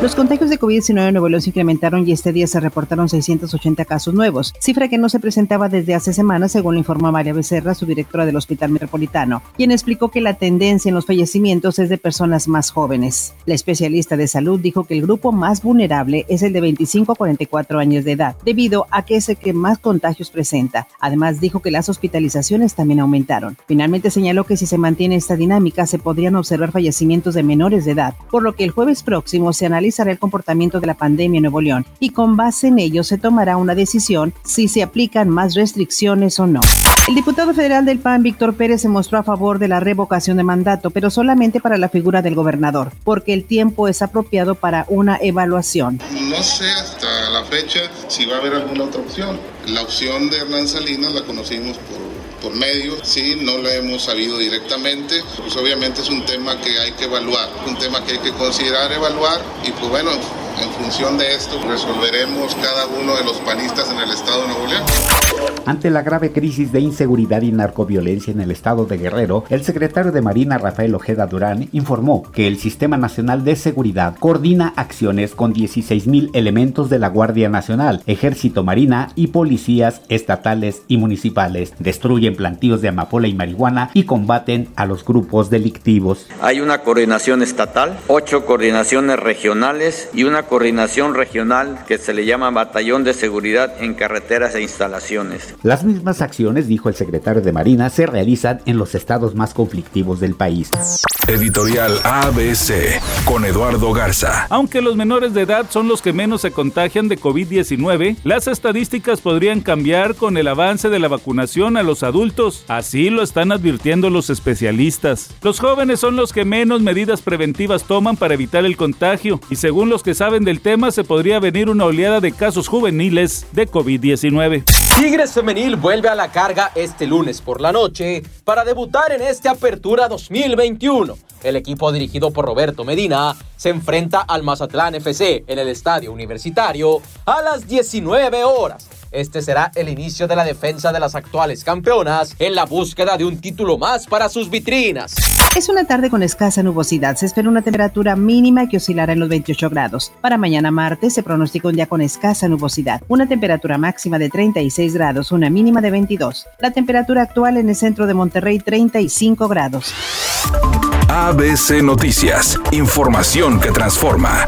Los contagios de COVID-19 en Nuevo León se incrementaron y este día se reportaron 680 casos nuevos, cifra que no se presentaba desde hace semanas, según lo informó María Becerra, su directora del Hospital Metropolitano, quien explicó que la tendencia en los fallecimientos es de personas más jóvenes. La especialista de salud dijo que el grupo más vulnerable es el de 25 a 44 años de edad, debido a que es el que más contagios presenta. Además, dijo que las hospitalizaciones también aumentaron. Finalmente señaló que si se mantiene esta dinámica, se podrían observar fallecimientos de menores de edad, por lo que el jueves próximo se analiza el comportamiento de la pandemia en Nuevo León y con base en ello se tomará una decisión si se aplican más restricciones o no. El diputado federal del PAN, Víctor Pérez, se mostró a favor de la revocación de mandato, pero solamente para la figura del gobernador, porque el tiempo es apropiado para una evaluación. No sé hasta la fecha si va a haber alguna otra opción. La opción de Hernán Salinas la conocimos por por medios, sí, no lo hemos sabido directamente, pues obviamente es un tema que hay que evaluar, un tema que hay que considerar evaluar y pues bueno, en función de esto resolveremos cada uno de los panistas en el estado de Nuevo León. Ante la grave crisis de inseguridad y narcoviolencia en el estado de Guerrero, el secretario de Marina Rafael Ojeda Durán informó que el Sistema Nacional de Seguridad coordina acciones con 16.000 elementos de la Guardia Nacional, Ejército Marina y policías estatales y municipales. Destruyen plantíos de amapola y marihuana y combaten a los grupos delictivos. Hay una coordinación estatal, ocho coordinaciones regionales y una coordinación regional que se le llama Batallón de Seguridad en Carreteras e Instalaciones. Las mismas acciones, dijo el secretario de Marina, se realizan en los estados más conflictivos del país. Editorial ABC con Eduardo Garza. Aunque los menores de edad son los que menos se contagian de COVID-19, las estadísticas podrían cambiar con el avance de la vacunación a los adultos. Así lo están advirtiendo los especialistas. Los jóvenes son los que menos medidas preventivas toman para evitar el contagio y según los que del tema se podría venir una oleada de casos juveniles de COVID-19. Tigres Femenil vuelve a la carga este lunes por la noche para debutar en esta Apertura 2021. El equipo dirigido por Roberto Medina se enfrenta al Mazatlán FC en el Estadio Universitario a las 19 horas. Este será el inicio de la defensa de las actuales campeonas en la búsqueda de un título más para sus vitrinas. Es una tarde con escasa nubosidad. Se espera una temperatura mínima que oscilará en los 28 grados. Para mañana martes se pronostica un día con escasa nubosidad. Una temperatura máxima de 36 grados, una mínima de 22. La temperatura actual en el centro de Monterrey 35 grados. ABC Noticias. Información que transforma.